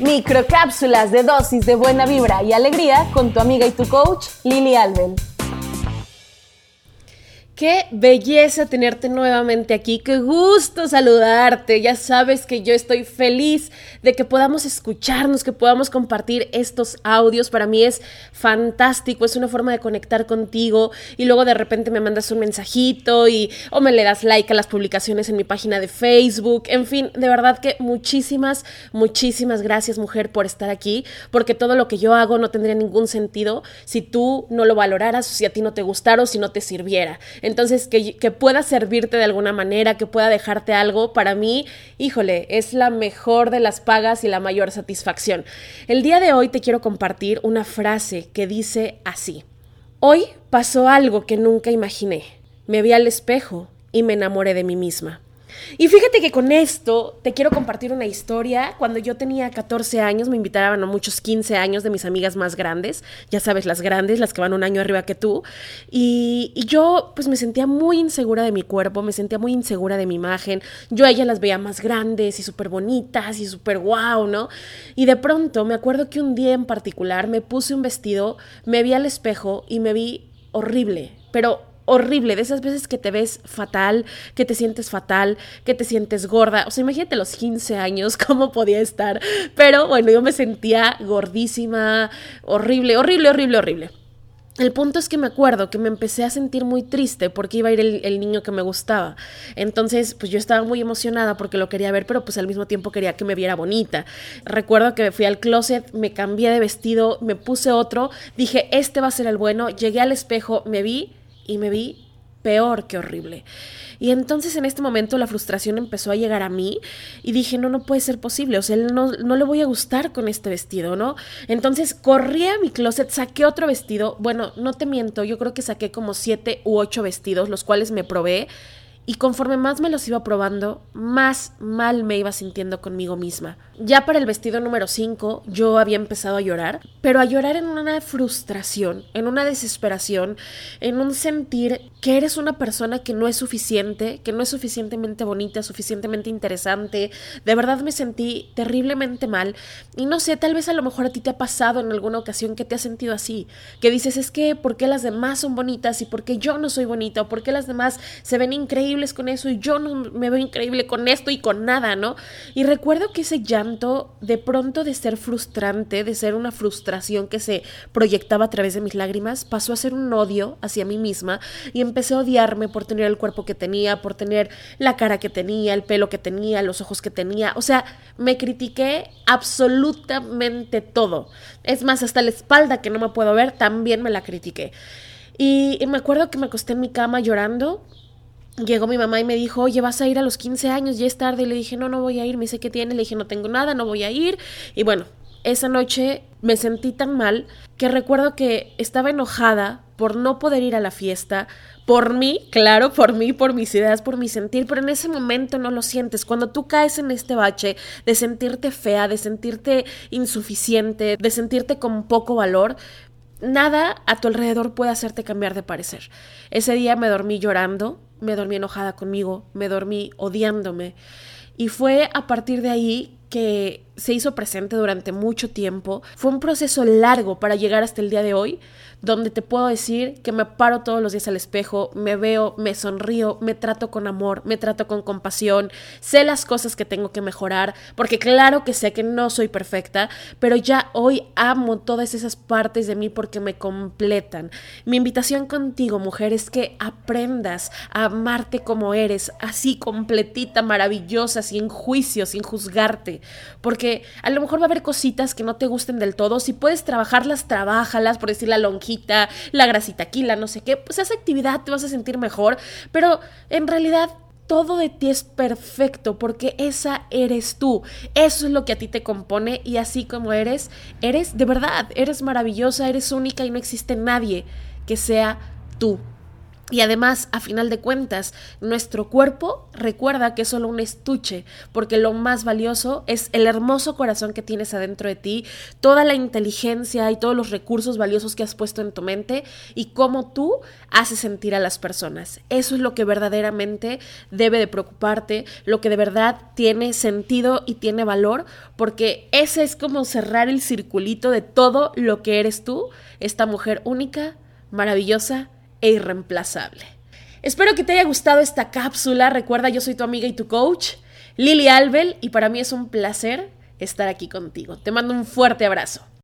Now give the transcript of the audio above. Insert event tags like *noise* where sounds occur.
Microcápsulas de dosis de buena vibra y alegría con tu amiga y tu coach, Lili Alben. Qué belleza tenerte nuevamente aquí, qué gusto saludarte. Ya sabes que yo estoy feliz de que podamos escucharnos, que podamos compartir estos audios. Para mí es fantástico, es una forma de conectar contigo y luego de repente me mandas un mensajito y o me le das like a las publicaciones en mi página de Facebook. En fin, de verdad que muchísimas, muchísimas gracias mujer por estar aquí, porque todo lo que yo hago no tendría ningún sentido si tú no lo valoraras, si a ti no te gustara o si no te sirviera. Entonces, que, que pueda servirte de alguna manera, que pueda dejarte algo, para mí, híjole, es la mejor de las pagas y la mayor satisfacción. El día de hoy te quiero compartir una frase que dice así. Hoy pasó algo que nunca imaginé. Me vi al espejo y me enamoré de mí misma. Y fíjate que con esto te quiero compartir una historia. Cuando yo tenía 14 años, me invitaban a muchos 15 años de mis amigas más grandes, ya sabes, las grandes, las que van un año arriba que tú. Y, yo pues me sentía muy insegura de mi cuerpo, me sentía muy insegura de mi imagen. Yo a ellas las veía más grandes y súper bonitas y súper guau, ¿no? Y de pronto me acuerdo que un día en particular me puse un vestido, me vi al espejo y me vi horrible, pero horrible, de esas veces que te ves fatal, que te sientes fatal, que te sientes gorda. O sea, imagínate los 15 años, *laughs* cómo podía estar. Pero bueno, yo me sentía gordísima, horrible, horrible, horrible, horrible. El punto es que me acuerdo que me empecé a sentir muy triste porque iba a ir el, niño que me gustaba. Entonces, pues yo estaba muy emocionada porque lo quería ver, pero pues al mismo tiempo quería que me viera bonita. Recuerdo que fui al closet, me cambié de vestido, me puse otro, dije, este va a ser el bueno, llegué al espejo, me vi y me vi peor que horrible. Y entonces en este momento la frustración empezó a llegar a mí y dije, no, no puede ser posible, o sea, no, no le voy a gustar con este vestido, ¿no? Entonces corrí a mi closet, saqué otro vestido, bueno, no te miento, yo creo que saqué como siete u ocho vestidos, los cuales me probé y conforme más me los iba probando, más mal me iba sintiendo conmigo misma. Ya para el vestido número 5 yo había empezado a llorar, pero a llorar en una frustración, en una desesperación, en un sentir que eres una persona que no es suficiente, que no es suficientemente bonita, suficientemente interesante. De verdad me sentí terriblemente mal y no sé, tal vez a lo mejor a ti te ha pasado en alguna ocasión que te has sentido así, que dices es que ¿por qué las demás son bonitas y por qué yo no soy bonita o por qué las demás se ven increíbles? Con eso y yo no me veo increíble con esto y con nada, ¿no? Y recuerdo que ese llanto, de pronto de ser frustrante, de ser una frustración que se proyectaba a través de mis lágrimas, pasó a ser un odio hacia mí misma y empecé a odiarme por tener el cuerpo que tenía, por tener la cara que tenía, el pelo que tenía, los ojos que tenía. O sea, me critiqué absolutamente todo. Es más, hasta la espalda que no me puedo ver, también me la critiqué. Y, y me acuerdo que me acosté en mi cama llorando Llegó mi mamá y me dijo, oye, vas a ir a los 15 años, ya es tarde. Y le dije, no, no voy a ir. Me dice, ¿qué tiene? Le dije, no tengo nada, no voy a ir. Y bueno, esa noche me sentí tan mal que recuerdo que estaba enojada por no poder ir a la fiesta, por mí, claro, por mí, por mis ideas, por mi sentir, pero en ese momento no lo sientes. Cuando tú caes en este bache de sentirte fea, de sentirte insuficiente, de sentirte con poco valor, nada a tu alrededor puede hacerte cambiar de parecer. Ese día me dormí llorando, me dormí enojada conmigo, me dormí odiándome. Y fue a partir de ahí que se hizo presente durante mucho tiempo. Fue un proceso largo para llegar hasta el día de hoy, donde te puedo decir que me paro todos los días al espejo, me veo, me sonrío, me trato con amor, me trato con compasión, sé las cosas que tengo que mejorar, porque claro que sé que no soy perfecta, pero ya hoy amo todas esas partes de mí porque me completan. Mi invitación contigo, mujer, es que aprendas a amarte como eres, así completita, maravillosa, sin juicio, sin juzgarte, porque a lo mejor va a haber cositas que no te gusten del todo, si puedes trabajarlas, trabájalas, por decir la longitud la grasita aquí, la no sé qué, pues esa actividad te vas a sentir mejor, pero en realidad todo de ti es perfecto porque esa eres tú. Eso es lo que a ti te compone y así como eres, eres de verdad, eres maravillosa, eres única y no existe nadie que sea tú. Y además, a final de cuentas, nuestro cuerpo recuerda que es solo un estuche, porque lo más valioso es el hermoso corazón que tienes adentro de ti, toda la inteligencia y todos los recursos valiosos que has puesto en tu mente y cómo tú haces sentir a las personas. Eso es lo que verdaderamente debe de preocuparte, lo que de verdad tiene sentido y tiene valor, porque ese es como cerrar el circulito de todo lo que eres tú, esta mujer única, maravillosa, e irreemplazable. Espero que te haya gustado esta cápsula. Recuerda, yo soy tu amiga y tu coach, Lili Albel, y para mí es un placer estar aquí contigo. Te mando un fuerte abrazo.